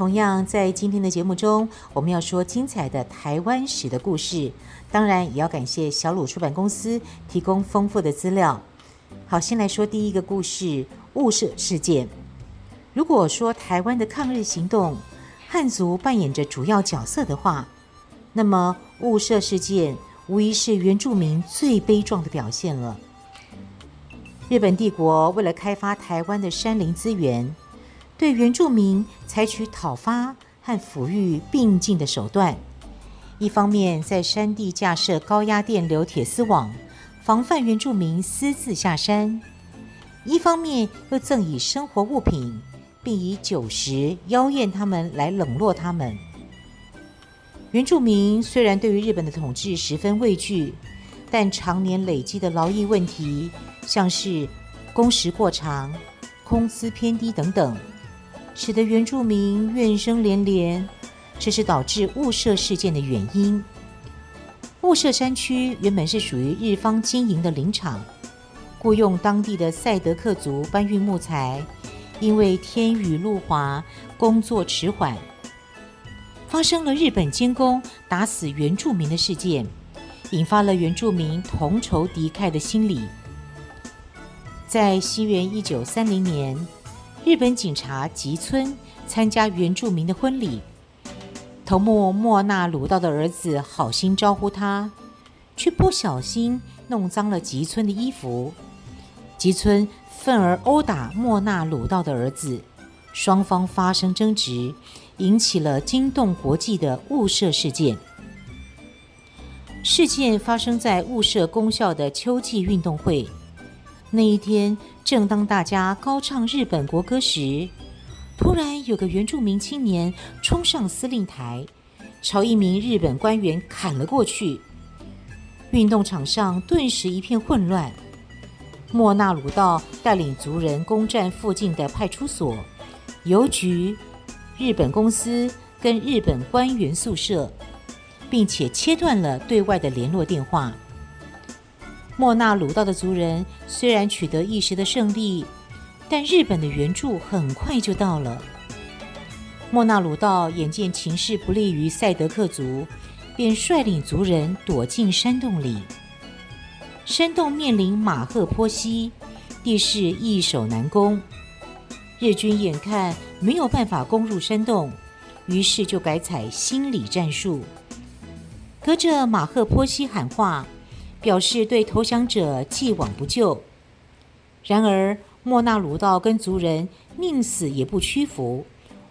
同样在今天的节目中，我们要说精彩的台湾史的故事，当然也要感谢小鲁出版公司提供丰富的资料。好，先来说第一个故事——雾社事件。如果说台湾的抗日行动，汉族扮演着主要角色的话，那么雾社事件无疑是原住民最悲壮的表现了。日本帝国为了开发台湾的山林资源，对原住民采取讨伐和抚育并进的手段，一方面在山地架设高压电流铁丝网，防范原住民私自下山；一方面又赠以生活物品，并以酒食邀宴他们来冷落他们。原住民虽然对于日本的统治十分畏惧，但常年累积的劳役问题，像是工时过长、工资偏低等等。使得原住民怨声连连，这是导致雾社事件的原因。雾社山区原本是属于日方经营的林场，雇佣当地的赛德克族搬运木材，因为天雨路滑，工作迟缓，发生了日本监工打死原住民的事件，引发了原住民同仇敌忾的心理。在西元一九三零年，日本警察吉村参加原住民的婚礼，头目莫那鲁道的儿子好心招呼他，却不小心弄脏了吉村的衣服。吉村愤而殴打莫那鲁道的儿子，双方发生争执，引起了惊动国际的雾社事件。事件发生在雾社公校的秋季运动会。那一天，正当大家高唱日本国歌时，突然有个原住民青年冲上司令台，朝一名日本官员砍了过去。运动场上顿时一片混乱。莫纳鲁道带领族人攻占附近的派出所、邮局、日本公司跟日本官员宿舍，并且切断了对外的联络电话。莫那鲁道的族人虽然取得一时的胜利，但日本的援助很快就到了。莫那鲁道眼见情势不利于赛德克族，便率领族人躲进山洞里。山洞面临马赫坡溪，地势易守难攻。日军眼看没有办法攻入山洞，于是就改采心理战术，隔着马赫坡溪喊话。表示对投降者既往不咎。然而，莫纳鲁道跟族人宁死也不屈服，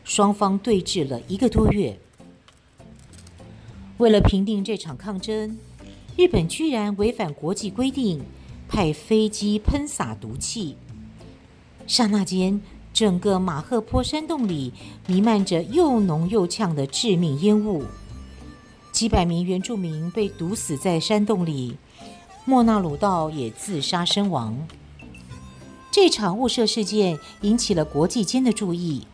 双方对峙了一个多月。为了平定这场抗争，日本居然违反国际规定，派飞机喷洒毒气。刹那间，整个马赫坡山洞里弥漫着又浓又呛的致命烟雾，几百名原住民被毒死在山洞里。莫那鲁道也自杀身亡。这场雾社事件引起了国际间的注意，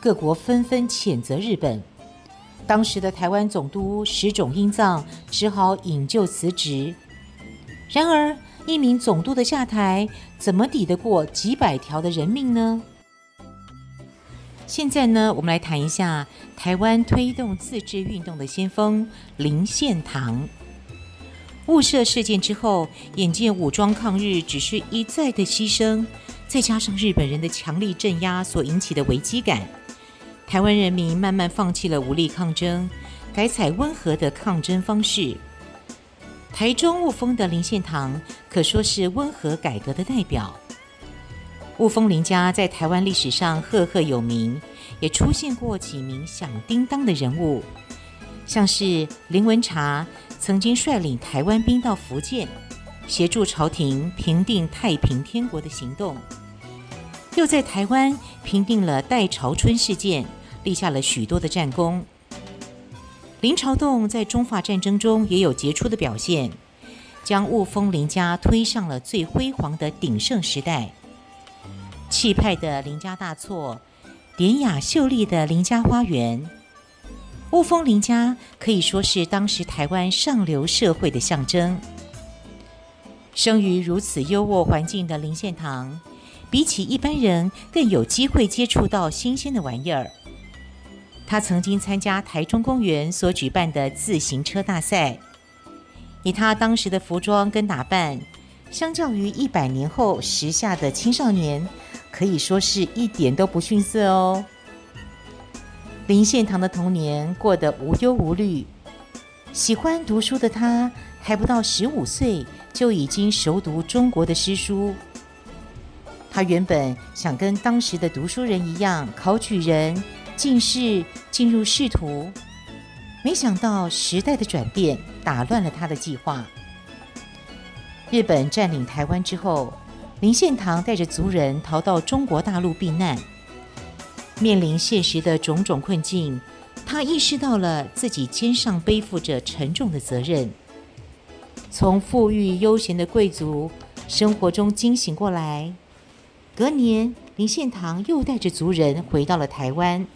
各国纷纷谴责日本。当时的台湾总督石冢英藏只好引咎辞职。然而，一名总督的下台，怎么抵得过几百条的人命呢？现在呢，我们来谈一下台湾推动自治运动的先锋林献堂。雾社事件之后，眼见武装抗日只是一再的牺牲，再加上日本人的强力镇压所引起的危机感，台湾人民慢慢放弃了武力抗争，改采温和的抗争方式。台中雾峰的林献堂可说是温和改革的代表。雾峰林家在台湾历史上赫赫有名，也出现过几名响叮当的人物，像是林文察。曾经率领台湾兵到福建，协助朝廷平定太平天国的行动，又在台湾平定了戴潮春事件，立下了许多的战功。林朝栋在中法战争中也有杰出的表现，将雾峰林家推上了最辉煌的鼎盛时代。气派的林家大厝，典雅秀丽的林家花园，雾峰林家可以说是当时台湾上流社会的象征。生于如此优渥环境的林献堂，比起一般人更有机会接触到新鲜的玩意儿。他曾经参加台中公园所举办的自行车大赛，以他当时的服装跟打扮，相较于一百年后时下的青少年，可以说是一点都不逊色哦。林献堂的童年过得无忧无虑，喜欢读书的他还不到十五岁就已经熟读中国的诗书。他原本想跟当时的读书人一样考举人。进士进入仕途，没想到时代的转变打乱了他的计划。日本占领台湾之后，林献堂带着族人逃到中国大陆避难。面临现实的种种困境，他意识到了自己肩上背负着沉重的责任。从富裕悠闲的贵族生活中惊醒过来，隔年，林献堂又带着族人回到了台湾。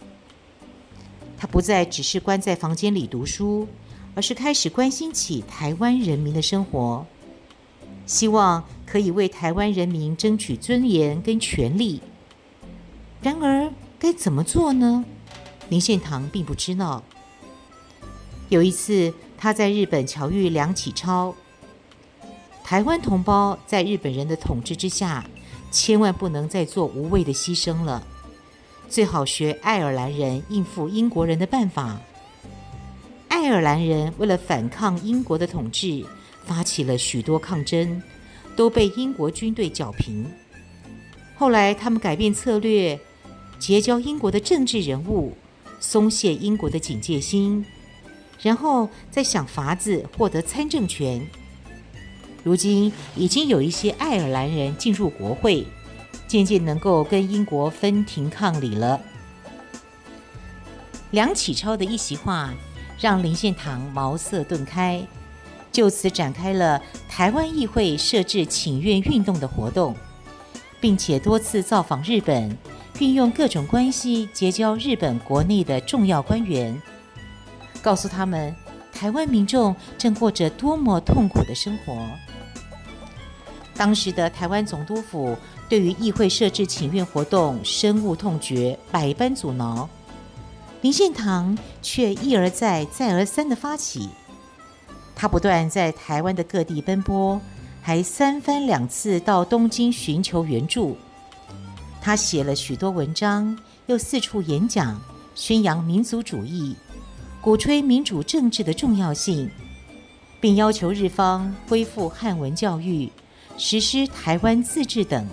他不再只是关在房间里读书，而是开始关心起台湾人民的生活，希望可以为台湾人民争取尊严跟权利。然而，该怎么做呢？林献堂并不知道。有一次，他在日本巧遇梁启超。台湾同胞在日本人的统治之下，千万不能再做无谓的牺牲了。最好学爱尔兰人应付英国人的办法。爱尔兰人为了反抗英国的统治，发起了许多抗争，都被英国军队剿平。后来他们改变策略，结交英国的政治人物，松懈英国的警戒心，然后再想法子获得参政权。如今已经有一些爱尔兰人进入国会。渐渐能够跟英国分庭抗礼了。梁启超的一席话，让林献堂茅塞顿开，就此展开了台湾议会设置请愿运动的活动，并且多次造访日本，运用各种关系结交日本国内的重要官员，告诉他们台湾民众正过着多么痛苦的生活。当时的台湾总督府。对于议会设置请愿活动，深恶痛绝，百般阻挠。林献堂却一而再、再而三地发起。他不断在台湾的各地奔波，还三番两次到东京寻求援助。他写了许多文章，又四处演讲，宣扬民族主义，鼓吹民主政治的重要性，并要求日方恢复汉文教育，实施台湾自治等。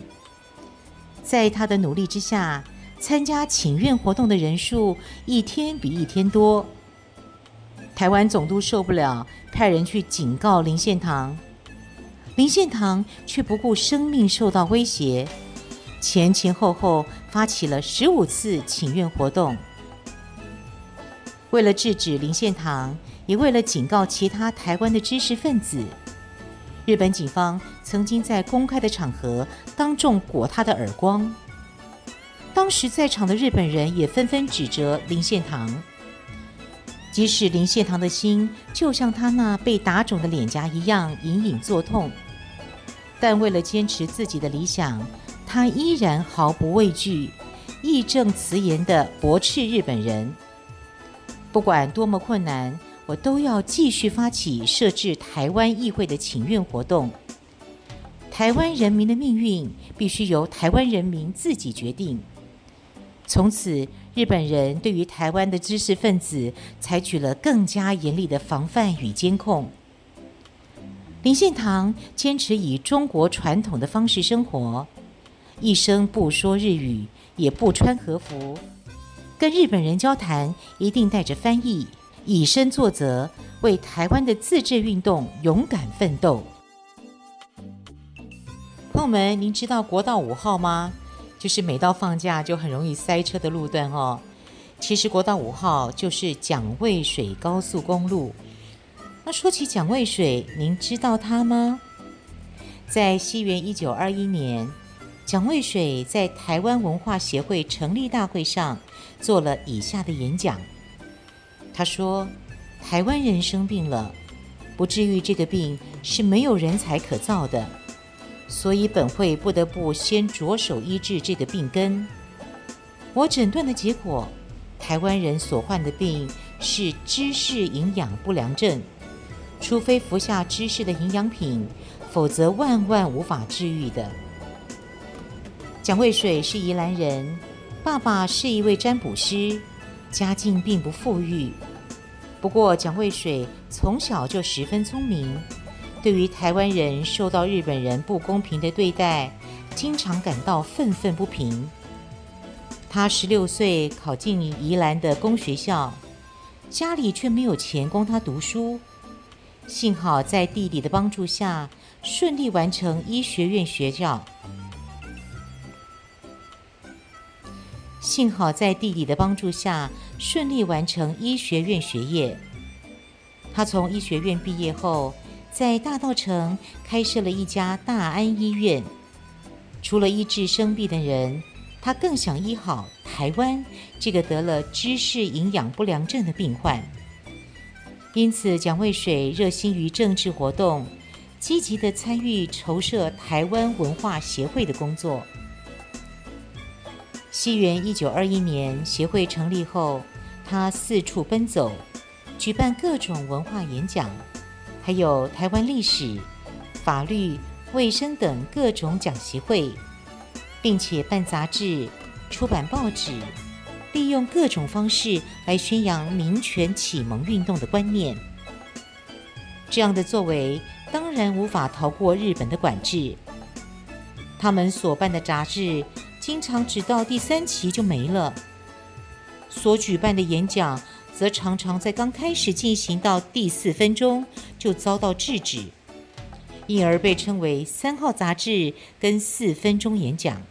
在他的努力之下，参加请愿活动的人数一天比一天多。台湾总督受不了，派人去警告林献堂，林献堂却不顾生命受到威胁，前前后后发起了十五次请愿活动。为了制止林献堂，也为了警告其他台湾的知识分子。日本警方曾经在公开的场合当众掴他的耳光，当时在场的日本人也纷纷指责林献堂。即使林献堂的心就像他那被打肿的脸颊一样隐隐作痛，但为了坚持自己的理想，他依然毫不畏惧，义正辞严地驳斥日本人。不管多么困难。我都要继续发起设置台湾议会的请愿活动。台湾人民的命运必须由台湾人民自己决定。从此，日本人对于台湾的知识分子采取了更加严厉的防范与监控。林献堂坚持以中国传统的方式生活，一生不说日语，也不穿和服，跟日本人交谈一定带着翻译。以身作则，为台湾的自治运动勇敢奋斗。朋友们，您知道国道五号吗？就是每到放假就很容易塞车的路段哦。其实国道五号就是蒋渭水高速公路。那说起蒋渭水，您知道他吗？在西元一九二一年，蒋渭水在台湾文化协会成立大会上做了以下的演讲。他说：“台湾人生病了，不治愈这个病是没有人才可造的，所以本会不得不先着手医治这个病根。我诊断的结果，台湾人所患的病是知识营养不良症，除非服下知识的营养品，否则万万无法治愈的。”蒋渭水是宜兰人，爸爸是一位占卜师，家境并不富裕。不过，蒋渭水从小就十分聪明，对于台湾人受到日本人不公平的对待，经常感到愤愤不平。他十六岁考进宜兰的公学校，家里却没有钱供他读书。幸好在弟弟的帮助下，顺利完成医学院学校。幸好在弟弟的帮助下，顺利完成医学院学业。他从医学院毕业后，在大道城开设了一家大安医院。除了医治生病的人，他更想医好台湾这个得了知识营养不良症的病患。因此，蒋渭水热心于政治活动，积极地参与筹设台湾文化协会的工作。西元一九二一年，协会成立后，他四处奔走，举办各种文化演讲，还有台湾历史、法律、卫生等各种讲习会，并且办杂志、出版报纸，利用各种方式来宣扬民权启蒙运动的观念。这样的作为当然无法逃过日本的管制，他们所办的杂志。经常只到第三期就没了，所举办的演讲则常常在刚开始进行到第四分钟就遭到制止，因而被称为“三号杂志”跟“四分钟演讲”。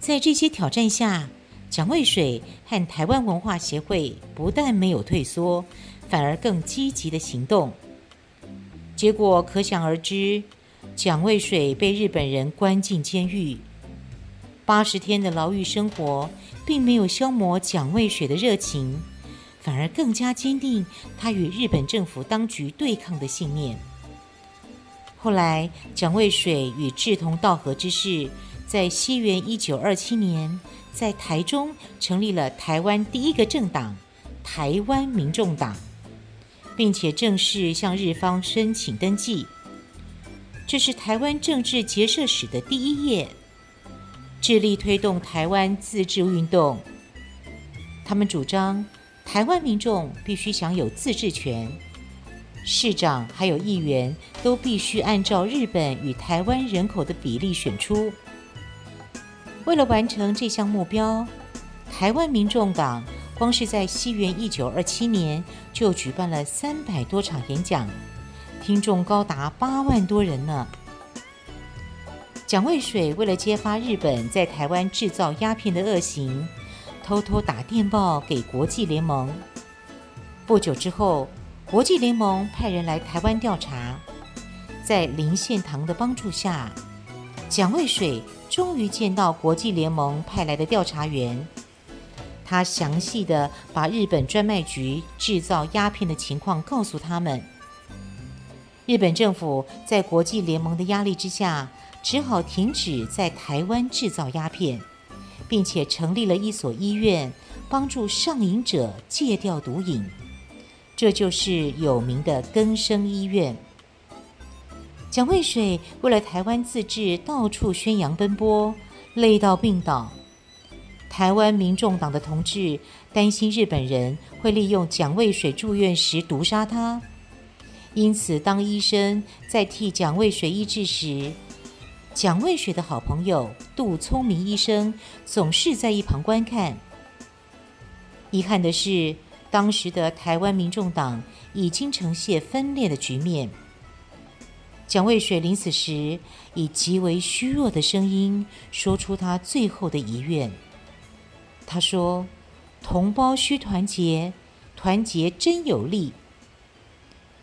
在这些挑战下，蒋渭水和台湾文化协会不但没有退缩，反而更积极的行动。结果可想而知，蒋渭水被日本人关进监狱。八十天的牢狱生活，并没有消磨蒋渭水的热情，反而更加坚定他与日本政府当局对抗的信念。后来，蒋渭水与志同道合之士，在西元一九二七年，在台中成立了台湾第一个政党——台湾民众党，并且正式向日方申请登记。这是台湾政治结社史的第一页。致力推动台湾自治运动。他们主张，台湾民众必须享有自治权，市长还有议员都必须按照日本与台湾人口的比例选出。为了完成这项目标，台湾民众党光是在西元一九二七年就举办了三百多场演讲，听众高达八万多人呢。蒋渭水为了揭发日本在台湾制造鸦片的恶行，偷偷打电报给国际联盟。不久之后，国际联盟派人来台湾调查，在林献堂的帮助下，蒋渭水终于见到国际联盟派来的调查员。他详细的把日本专卖局制造鸦片的情况告诉他们。日本政府在国际联盟的压力之下，只好停止在台湾制造鸦片，并且成立了一所医院，帮助上瘾者戒掉毒瘾。这就是有名的更生医院。蒋渭水为了台湾自治，到处宣扬奔波，累到病倒。台湾民众党的同志担心日本人会利用蒋渭水住院时毒杀他，因此当医生在替蒋渭水医治时，蒋渭水的好朋友杜聪明医生总是在一旁观看。遗憾的是，当时的台湾民众党已经呈现分裂的局面。蒋渭水临死时，以极为虚弱的声音说出他最后的遗愿。他说：“同胞需团结，团结真有力。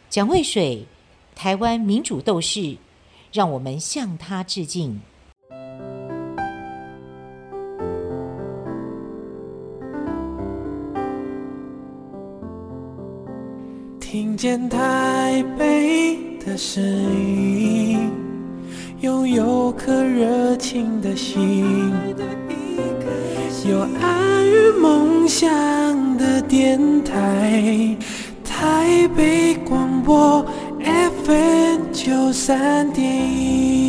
蒋渭水，台湾民主斗士，让我们向他致敬。听见台北的声音，拥有颗热情的心，有爱与梦想的电台，台北广播 FM 九三点一。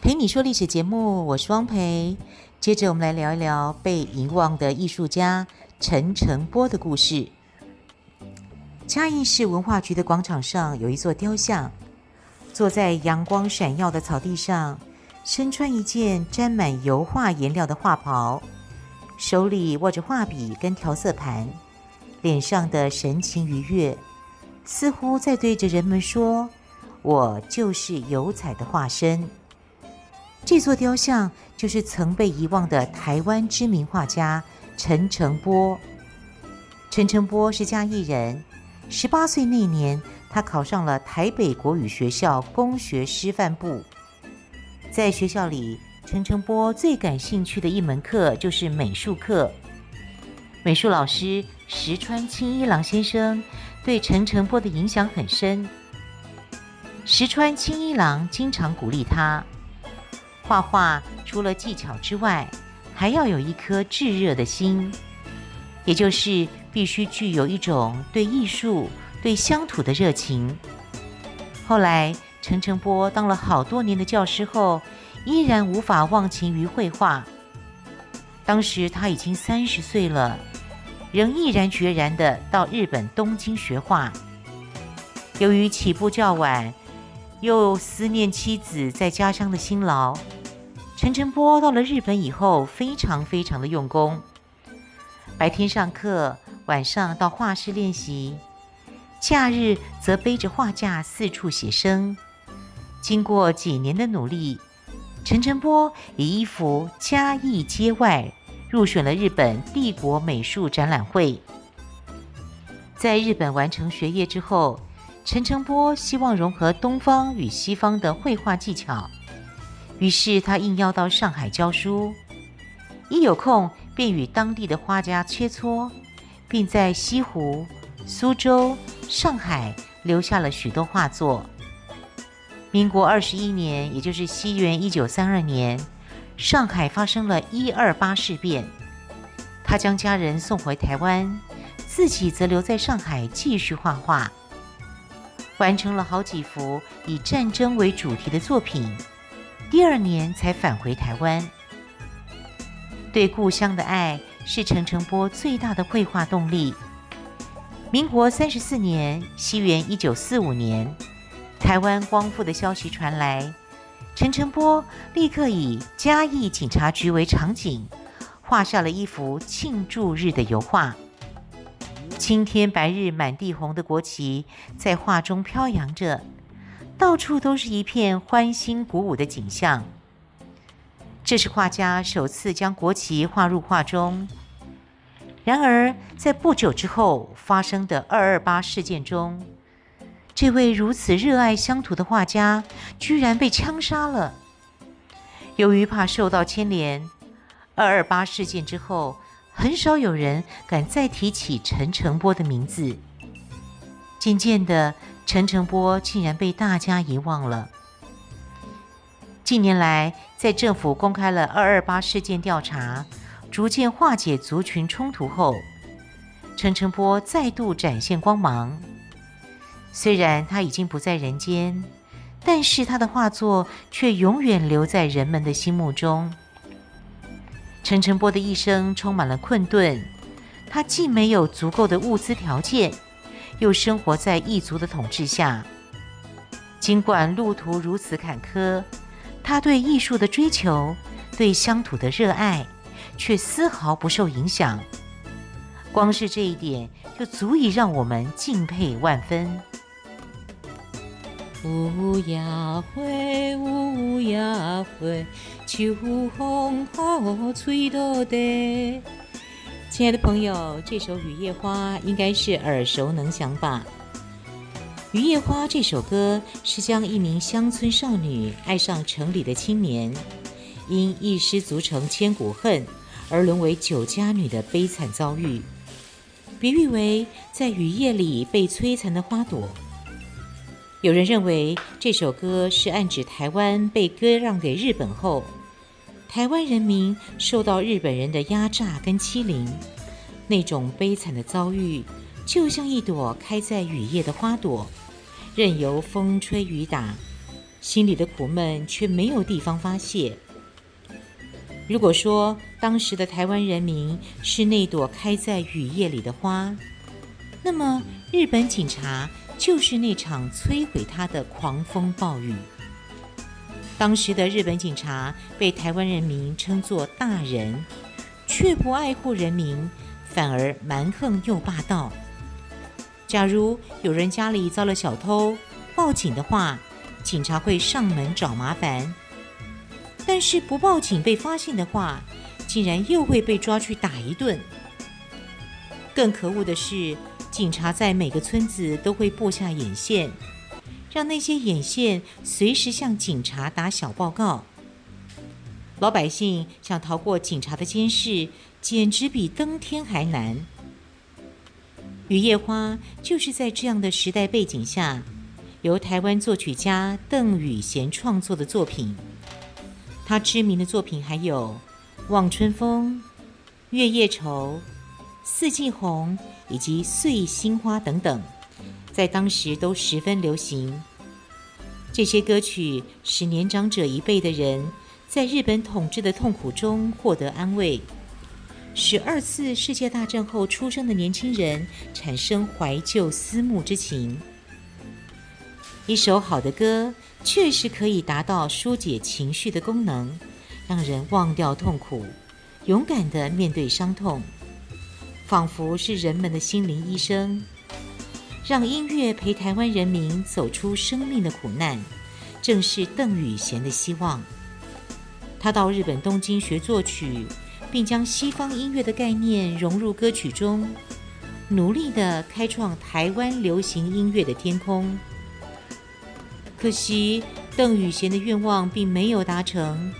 蓓你说历史节目，我是汪培。接着我们来聊一聊被遗忘的艺术家陈澄波的故事。嘉义市文化局的广场上有一座雕像，坐在阳光闪耀的草地上，身穿一件沾满油画颜料的画袍，手里握着画笔跟调色盘，脸上的神情愉悦，似乎在对着人们说：“我就是油彩的化身。”这座雕像就是曾被遗忘的台湾知名画家陈澄波。陈澄波是嘉义人，十八岁那年，他考上了台北国语学校工学师范部。在学校里，陈澄波最感兴趣的一门课就是美术课。美术老师石川清一郎先生对陈澄波的影响很深。石川清一郎经常鼓励他。画画除了技巧之外，还要有一颗炙热的心，也就是必须具有一种对艺术、对乡土的热情。后来，陈澄波当了好多年的教师后，依然无法忘情于绘画。当时他已经三十岁了，仍毅然决然地到日本东京学画。由于起步较晚，又思念妻子在家乡的辛劳。陈澄波到了日本以后，非常非常的用功。白天上课，晚上到画室练习，假日则背着画架四处写生。经过几年的努力，陈澄波以一幅《嘉义街外》入选了日本帝国美术展览会。在日本完成学业之后，陈澄波希望融合东方与西方的绘画技巧。于是他应邀到上海教书，一有空便与当地的画家切磋，并在西湖、苏州、上海留下了许多画作。民国二十一年，也就是西元一九三二年，上海发生了一二八事变，他将家人送回台湾，自己则留在上海继续画画，完成了好几幅以战争为主题的作品。第二年才返回台湾。对故乡的爱是陈澄波最大的绘画动力。民国三十四年（西元一九四五年），台湾光复的消息传来，陈澄波立刻以嘉义警察局为场景，画下了一幅庆祝日的油画。青天白日满地红的国旗在画中飘扬着。到处都是一片欢欣鼓舞的景象。这是画家首次将国旗画入画中。然而，在不久之后发生的二二八事件中，这位如此热爱乡土的画家居然被枪杀了。由于怕受到牵连，二二八事件之后，很少有人敢再提起陈澄波的名字。渐渐的。陈澄波竟然被大家遗忘了。近年来，在政府公开了二二八事件调查，逐渐化解族群冲突后，陈澄波再度展现光芒。虽然他已经不在人间，但是他的画作却永远留在人们的心目中。陈澄波的一生充满了困顿，他既没有足够的物资条件。又生活在异族的统治下，尽管路途如此坎坷，他对艺术的追求，对乡土的热爱，却丝毫不受影响。光是这一点，就足以让我们敬佩万分。有夜花，有夜花，秋风好吹落地。亲爱的朋友，这首《雨夜花》应该是耳熟能详吧？《雨夜花》这首歌是将一名乡村少女爱上城里的青年，因一失足成千古恨而沦为酒家女的悲惨遭遇，比喻为在雨夜里被摧残的花朵。有人认为这首歌是暗指台湾被割让给日本后，台湾人民受到日本人的压榨跟欺凌，那种悲惨的遭遇，就像一朵开在雨夜的花朵。任由风吹雨打，心里的苦闷却没有地方发泄。如果说当时的台湾人民是那朵开在雨夜里的花，那么日本警察就是那场摧毁他的狂风暴雨。当时的日本警察被台湾人民称作大人，却不爱护人民，反而蛮横又霸道。假如有人家里遭了小偷，报警的话，警察会上门找麻烦；但是不报警被发现的话，竟然又会被抓去打一顿。更可恶的是，警察在每个村子都会布下眼线，让那些眼线随时向警察打小报告。老百姓想逃过警察的监视，简直比登天还难。《雨夜花》就是在这样的时代背景下，由台湾作曲家邓雨贤创作的作品。他知名的作品还有《望春风》《月夜愁》《四季红》以及《碎心花》等等，在当时都十分流行。这些歌曲使年长者一辈的人在日本统治的痛苦中获得安慰。使二次世界大战后出生的年轻人产生怀旧思慕之情。一首好的歌确实可以达到疏解情绪的功能，让人忘掉痛苦，勇敢地面对伤痛，仿佛是人们的心灵医生。让音乐陪台湾人民走出生命的苦难，正是邓雨贤的希望。他到日本东京学作曲。并将西方音乐的概念融入歌曲中，努力地开创台湾流行音乐的天空。可惜，邓雨贤的愿望并没有达成。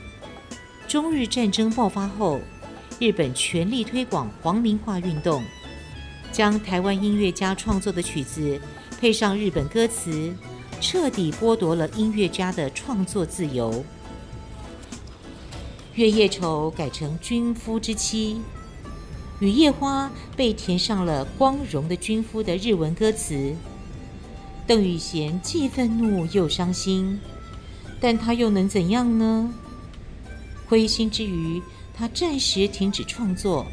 中日战争爆发后，日本全力推广皇民化运动，将台湾音乐家创作的曲子配上日本歌词，彻底剥夺了音乐家的创作自由。月夜愁改成军夫之妻，雨夜花被填上了光荣的军夫的日文歌词。邓雨贤既愤怒又伤心，但他又能怎样呢？灰心之余，他暂时停止创作，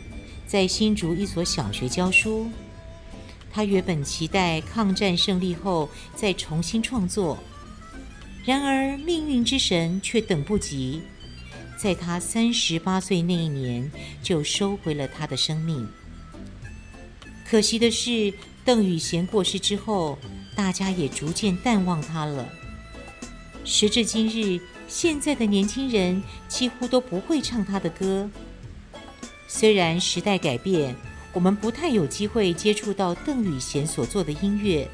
在新竹一所小学教书。他原本期待抗战胜利后再重新创作，然而命运之神却等不及。在他三十八岁那一年，就收回了他的生命。可惜的是，邓雨贤过世之后，大家也逐渐淡忘他了。时至今日，现在的年轻人几乎都不会唱他的歌。虽然时代改变，我们不太有机会接触到邓雨贤所做的音乐，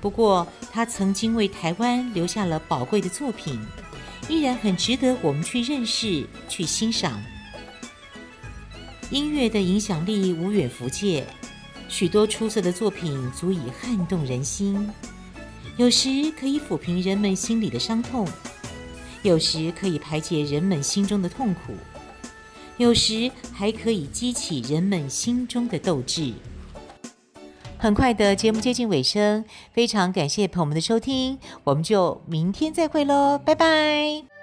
不过他曾经为台湾留下了宝贵的作品。依然很值得我们去认识、去欣赏。音乐的影响力无远弗届，许多出色的作品足以撼动人心。有时可以抚平人们心里的伤痛，有时可以排解人们心中的痛苦，有时还可以激起人们心中的斗志。很快的节目接近尾声，非常感谢朋友们的收听，我们就明天再会喽，拜拜。